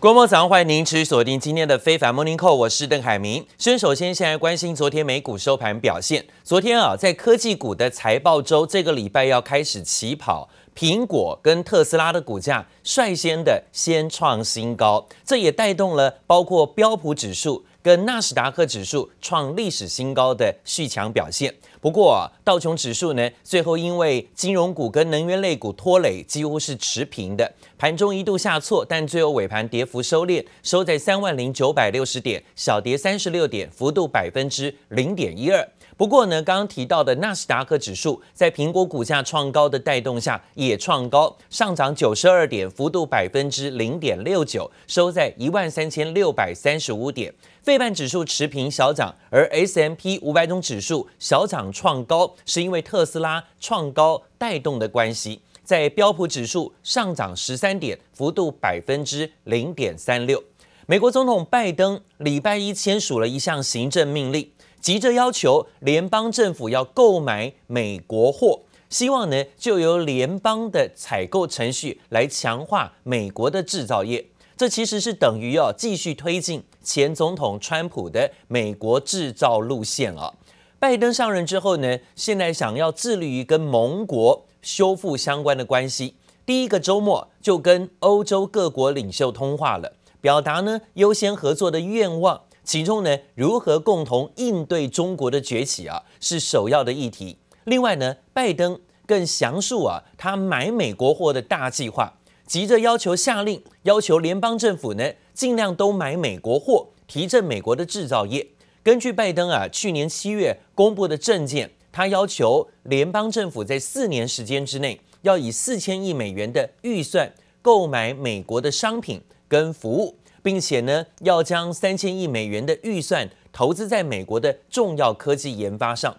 各位早上欢迎您持续锁定今天的非凡 Morning Call，我是邓海明。先首先先来关心昨天美股收盘表现。昨天啊，在科技股的财报周，这个礼拜要开始起跑，苹果跟特斯拉的股价率先的先创新高，这也带动了包括标普指数跟纳斯达克指数创历史新高的续强表现。不过啊，道琼指数呢，最后因为金融股跟能源类股拖累，几乎是持平的。盘中一度下挫，但最后尾盘跌幅收敛，收在三万零九百六十点，小跌三十六点，幅度百分之零点一二。不过呢，刚刚提到的纳斯达克指数在苹果股价创高的带动下也创高，上涨九十二点，幅度百分之零点六九，收在一万三千六百三十五点。费半指数持平小涨，而 S M P 五百种指数小涨创高，是因为特斯拉创高带动的关系。在标普指数上涨十三点，幅度百分之零点三六。美国总统拜登礼拜一签署了一项行政命令。急着要求联邦政府要购买美国货，希望呢就由联邦的采购程序来强化美国的制造业。这其实是等于要继续推进前总统川普的美国制造路线啊。拜登上任之后呢，现在想要致力于跟盟国修复相关的关系。第一个周末就跟欧洲各国领袖通话了，表达呢优先合作的愿望。其中呢，如何共同应对中国的崛起啊，是首要的议题。另外呢，拜登更详述啊，他买美国货的大计划，急着要求下令，要求联邦政府呢，尽量都买美国货，提振美国的制造业。根据拜登啊，去年七月公布的政见，他要求联邦政府在四年时间之内，要以四千亿美元的预算购买美国的商品跟服务。并且呢，要将三千亿美元的预算投资在美国的重要科技研发上。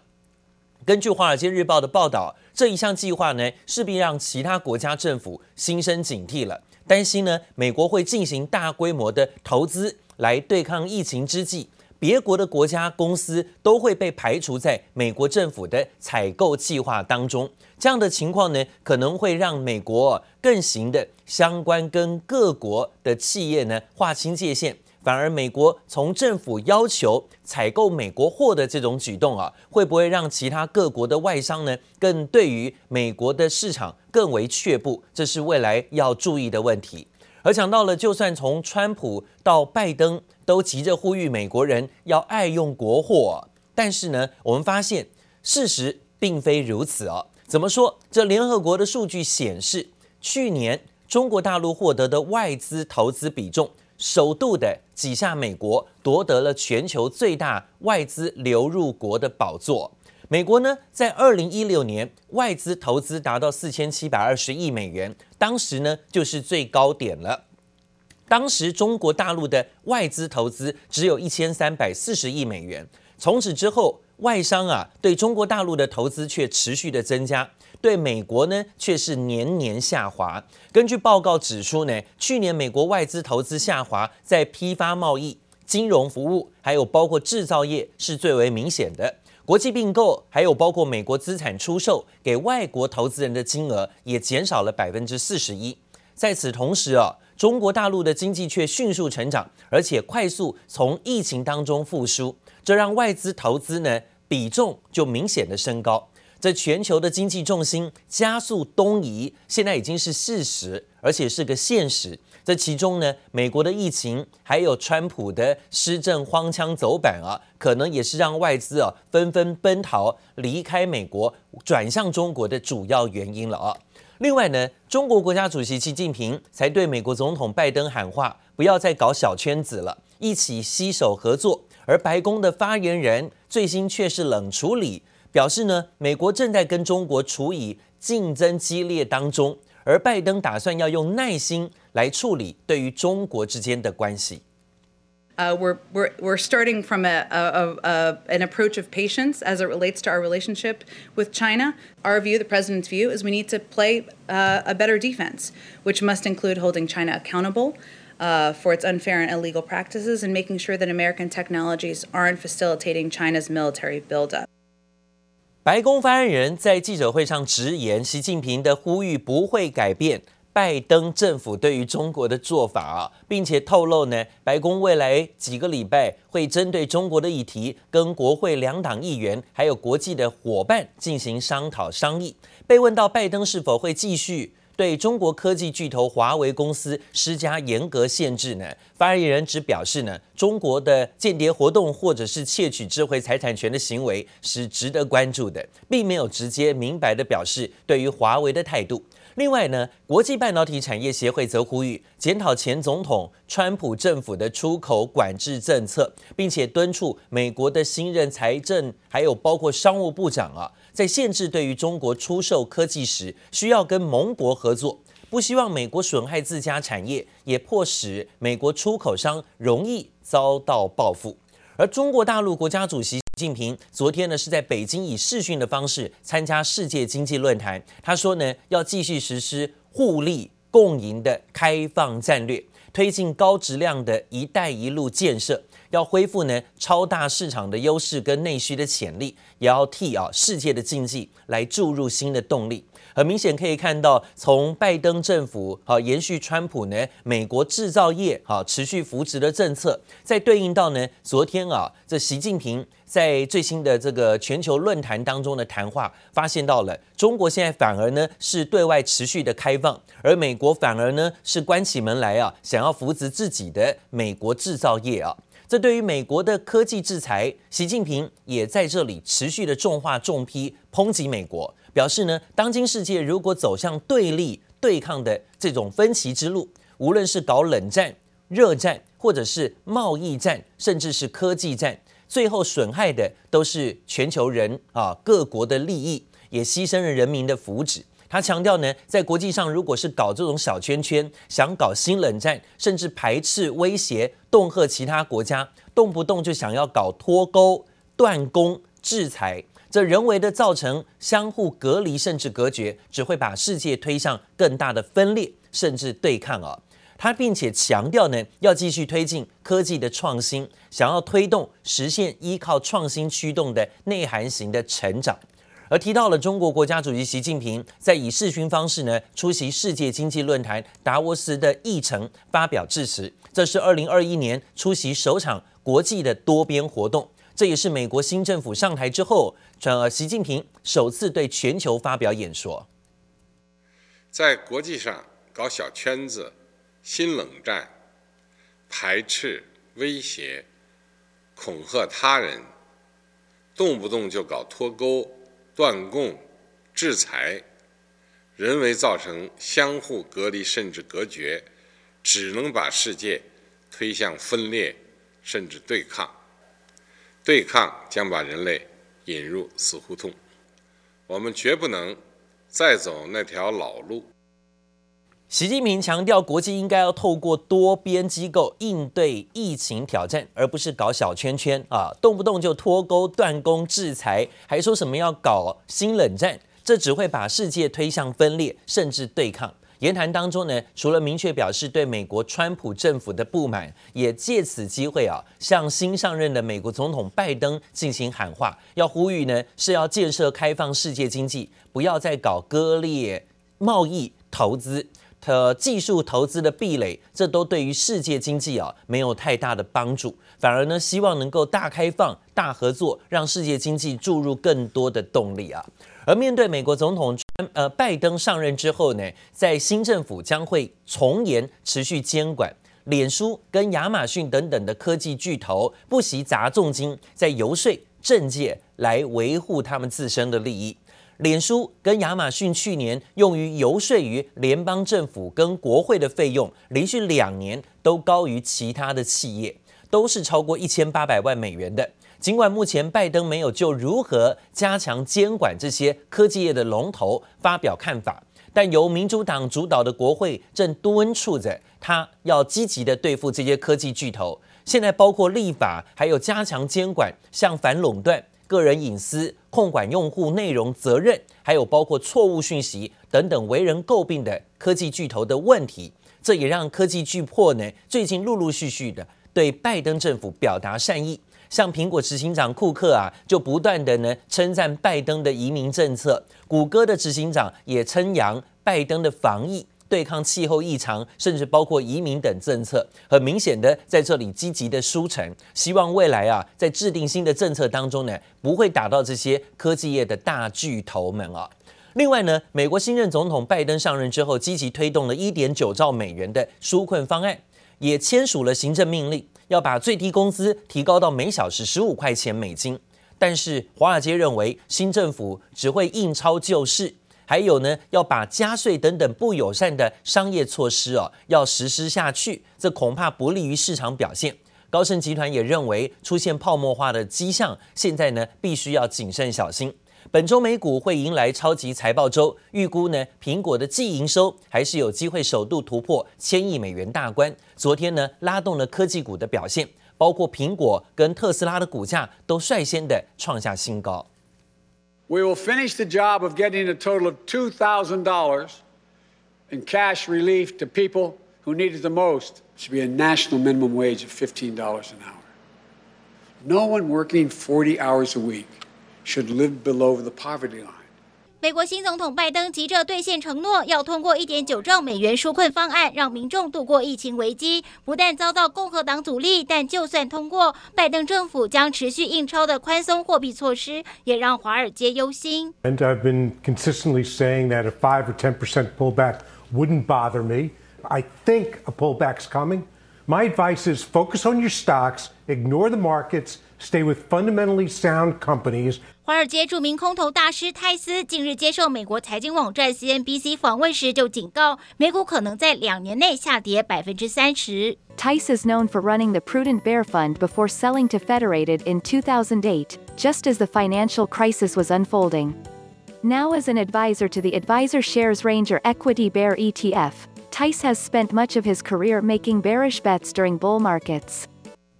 根据《华尔街日报》的报道，这一项计划呢，势必让其他国家政府心生警惕了，担心呢，美国会进行大规模的投资来对抗疫情之际。别国的国家公司都会被排除在美国政府的采购计划当中，这样的情况呢，可能会让美国更行的相关跟各国的企业呢划清界限，反而美国从政府要求采购美国货的这种举动啊，会不会让其他各国的外商呢更对于美国的市场更为却步？这是未来要注意的问题。而讲到了，就算从川普到拜登都急着呼吁美国人要爱用国货，但是呢，我们发现事实并非如此哦。怎么说？这联合国的数据显示，去年中国大陆获得的外资投资比重，首度的挤下美国，夺得了全球最大外资流入国的宝座。美国呢，在二零一六年外资投资达到四千七百二十亿美元，当时呢就是最高点了。当时中国大陆的外资投资只有一千三百四十亿美元。从此之后，外商啊对中国大陆的投资却持续的增加，对美国呢却是年年下滑。根据报告指出呢，去年美国外资投资下滑，在批发贸易、金融服务，还有包括制造业是最为明显的。国际并购，还有包括美国资产出售给外国投资人的金额也减少了百分之四十一。在此同时啊，中国大陆的经济却迅速成长，而且快速从疫情当中复苏，这让外资投资呢比重就明显的升高。这全球的经济重心加速东移，现在已经是事实，而且是个现实。这其中呢，美国的疫情，还有川普的施政荒腔走板啊，可能也是让外资啊纷纷奔逃离开美国，转向中国的主要原因了啊。另外呢，中国国家主席习近平才对美国总统拜登喊话，不要再搞小圈子了，一起携手合作。而白宫的发言人最新却是冷处理，表示呢，美国正在跟中国处于竞争激烈当中。而拜登打算要用耐心来处理对于中国之间的关系。Uh, we're, we're, we're starting from a, a, a, an approach of patience as it relates to our relationship with China. Our view, the president's view, is we need to play uh, a better defense, which must include holding China accountable uh, for its unfair and illegal practices and making sure that American technologies aren't facilitating China's military buildup. 白宫发言人在记者会上直言，习近平的呼吁不会改变。 拜登政府对于中国的做法啊，并且透露呢，白宫未来几个礼拜会针对中国的议题，跟国会两党议员还有国际的伙伴进行商讨商议。被问到拜登是否会继续对中国科技巨头华为公司施加严格限制呢？发言人只表示呢，中国的间谍活动或者是窃取智慧财产权的行为是值得关注的，并没有直接明白的表示对于华为的态度。另外呢，国际半导体产业协会则呼吁检讨前总统川普政府的出口管制政策，并且敦促美国的新任财政还有包括商务部长啊，在限制对于中国出售科技时，需要跟盟国合作，不希望美国损害自家产业，也迫使美国出口商容易遭到报复。而中国大陆国家主席近平昨天呢是在北京以视讯的方式参加世界经济论坛。他说呢要继续实施互利共赢的开放战略，推进高质量的一带一路建设，要恢复呢超大市场的优势跟内需的潜力，也要替啊世界的经济来注入新的动力。很明显可以看到，从拜登政府好延续川普呢美国制造业好持续扶植的政策，再对应到呢昨天啊这习近平在最新的这个全球论坛当中的谈话，发现到了中国现在反而呢是对外持续的开放，而美国反而呢是关起门来啊想要扶植自己的美国制造业啊。这对于美国的科技制裁，习近平也在这里持续的重话重批抨击美国。表示呢，当今世界如果走向对立、对抗的这种分歧之路，无论是搞冷战、热战，或者是贸易战，甚至是科技战，最后损害的都是全球人啊各国的利益，也牺牲了人民的福祉。他强调呢，在国际上，如果是搞这种小圈圈，想搞新冷战，甚至排斥、威胁、恫吓其他国家，动不动就想要搞脱钩、断供、制裁。这人为的造成相互隔离，甚至隔绝，只会把世界推向更大的分裂，甚至对抗啊！他并且强调呢，要继续推进科技的创新，想要推动实现依靠创新驱动的内涵型的成长。而提到了中国国家主席习近平在以视讯方式呢出席世界经济论坛达沃斯的议程发表致辞，这是二零二一年出席首场国际的多边活动。这也是美国新政府上台之后，呃，习近平首次对全球发表演说。在国际上搞小圈子、新冷战、排斥、威胁、恐吓他人，动不动就搞脱钩、断供、制裁，人为造成相互隔离甚至隔绝，只能把世界推向分裂甚至对抗。对抗将把人类引入死胡同，我们绝不能再走那条老路。习近平强调，国际应该要透过多边机构应对疫情挑战，而不是搞小圈圈啊，动不动就脱钩、断供、制裁，还说什么要搞新冷战，这只会把世界推向分裂，甚至对抗。言谈当中呢，除了明确表示对美国川普政府的不满，也借此机会啊，向新上任的美国总统拜登进行喊话，要呼吁呢是要建设开放世界经济，不要再搞割裂贸易、投资、和技术投资的壁垒，这都对于世界经济啊没有太大的帮助，反而呢希望能够大开放、大合作，让世界经济注入更多的动力啊。而面对美国总统呃拜登上任之后呢，在新政府将会从严持续监管脸书跟亚马逊等等的科技巨头，不惜砸重金在游说政界来维护他们自身的利益。脸书跟亚马逊去年用于游说于联邦政府跟国会的费用，连续两年都高于其他的企业，都是超过一千八百万美元的。尽管目前拜登没有就如何加强监管这些科技业的龙头发表看法，但由民主党主导的国会正敦促着他要积极地对付这些科技巨头。现在包括立法，还有加强监管，像反垄断、个人隐私、控管用户内容责任，还有包括错误讯息等等为人诟病的科技巨头的问题。这也让科技巨擘呢最近陆陆续续的对拜登政府表达善意。像苹果执行长库克啊，就不断的呢称赞拜登的移民政策；谷歌的执行长也称扬拜登的防疫，对抗气候异常，甚至包括移民等政策，很明显的在这里积极的输诚，希望未来啊，在制定新的政策当中呢，不会打到这些科技业的大巨头们啊。另外呢，美国新任总统拜登上任之后，积极推动了一点九兆美元的纾困方案，也签署了行政命令，要把最低工资提高到每小时十五块钱美金。但是华尔街认为，新政府只会印钞救市，还有呢，要把加税等等不友善的商业措施哦，要实施下去，这恐怕不利于市场表现。高盛集团也认为，出现泡沫化的迹象，现在呢，必须要谨慎小心。本周美股会迎来超级财报周，预估呢，苹果的季营收还是有机会首度突破千亿美元大关。昨天呢，拉动了科技股的表现，包括苹果跟特斯拉的股价都率先的创下新高。We will finish the job of getting a total of two thousand dollars in cash relief to people who need it the most. It should be a national minimum wage of fifteen dollars an hour. No one working forty hours a week. Should live below the poverty line. 美国新总统拜登急着兑现承诺，要通过一点九兆美元纾困方案，让民众度过疫情危机。不但遭到共和党阻力，但就算通过，拜登政府将持续印钞的宽松货币措施，也让华尔街忧心。And I've been consistently saying that a five or ten percent pullback wouldn't bother me. I think a pullback's coming. My advice is focus on your stocks, ignore the markets. Stay with fundamentally sound companies. 华尔街着名空头大师泰斯近日接受美国财经网站 CNBC 访问时就警告，美股可能在两年内下跌百分之三十。Tice is known for running the prudent bear fund before selling to Federated in 2008, just as the financial crisis was unfolding. Now as an advisor to the Advisor Shares Ranger Equity Bear ETF, Tice has spent much of his career making bearish bets during bull markets.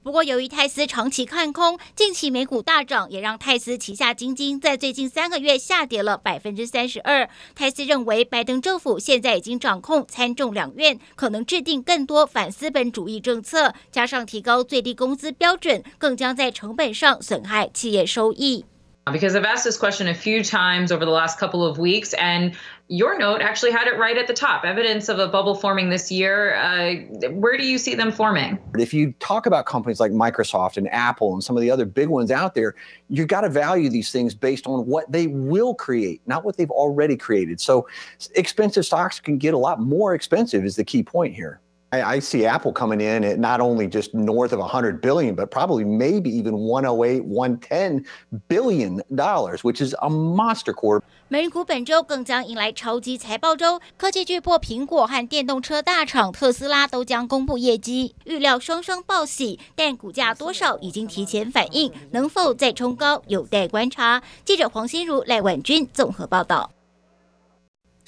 不过，由于泰斯长期看空，近期美股大涨，也让泰斯旗下基金在最近三个月下跌了百分之三十二。泰斯认为，拜登政府现在已经掌控参众两院，可能制定更多反资本主义政策，加上提高最低工资标准，更将在成本上损害企业收益。Because I've asked this question a few times over the last couple of weeks, and your note actually had it right at the top. Evidence of a bubble forming this year. Uh, where do you see them forming? If you talk about companies like Microsoft and Apple and some of the other big ones out there, you've got to value these things based on what they will create, not what they've already created. So expensive stocks can get a lot more expensive, is the key point here. I, see Apple coming in at not only just north of 100 billion, but probably maybe even 108, 110 billion dollars, which is a monster core. 美股本周更将迎来超级财报周，科技巨擘苹果和电动车大厂特斯拉都将公布业绩，预料双双报喜，但股价多少已经提前反应，能否再冲高，有待观察。记者黄心如、赖婉君综合报道。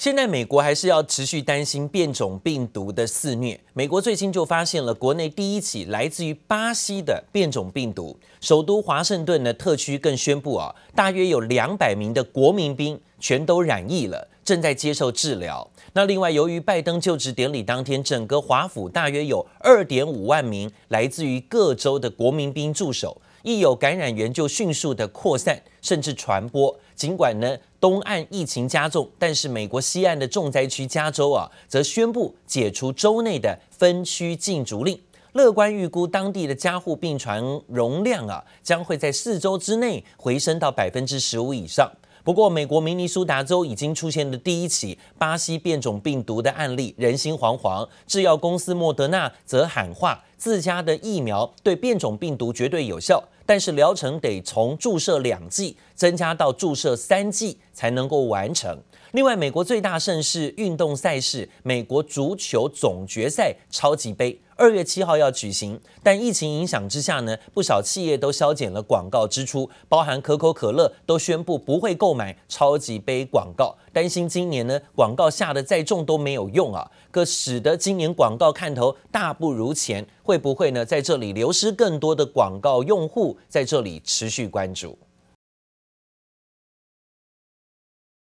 现在美国还是要持续担心变种病毒的肆虐。美国最近就发现了国内第一起来自于巴西的变种病毒，首都华盛顿的特区更宣布啊，大约有两百名的国民兵全都染疫了，正在接受治疗。那另外，由于拜登就职典礼当天，整个华府大约有二点五万名来自于各州的国民兵驻守。一有感染源就迅速的扩散，甚至传播。尽管呢东岸疫情加重，但是美国西岸的重灾区加州啊，则宣布解除州内的分区禁足令。乐观预估当地的加护病床容量啊，将会在四周之内回升到百分之十五以上。不过，美国明尼苏达州已经出现了第一起巴西变种病毒的案例，人心惶惶。制药公司莫德纳则喊话，自家的疫苗对变种病毒绝对有效，但是疗程得从注射两剂增加到注射三剂才能够完成。另外，美国最大盛事运动赛事——美国足球总决赛超级杯。二月七号要举行，但疫情影响之下呢，不少企业都削减了广告支出，包含可口可乐都宣布不会购买超级杯广告，担心今年呢广告下得再重都没有用啊，可使得今年广告看头大不如前，会不会呢在这里流失更多的广告用户？在这里持续关注。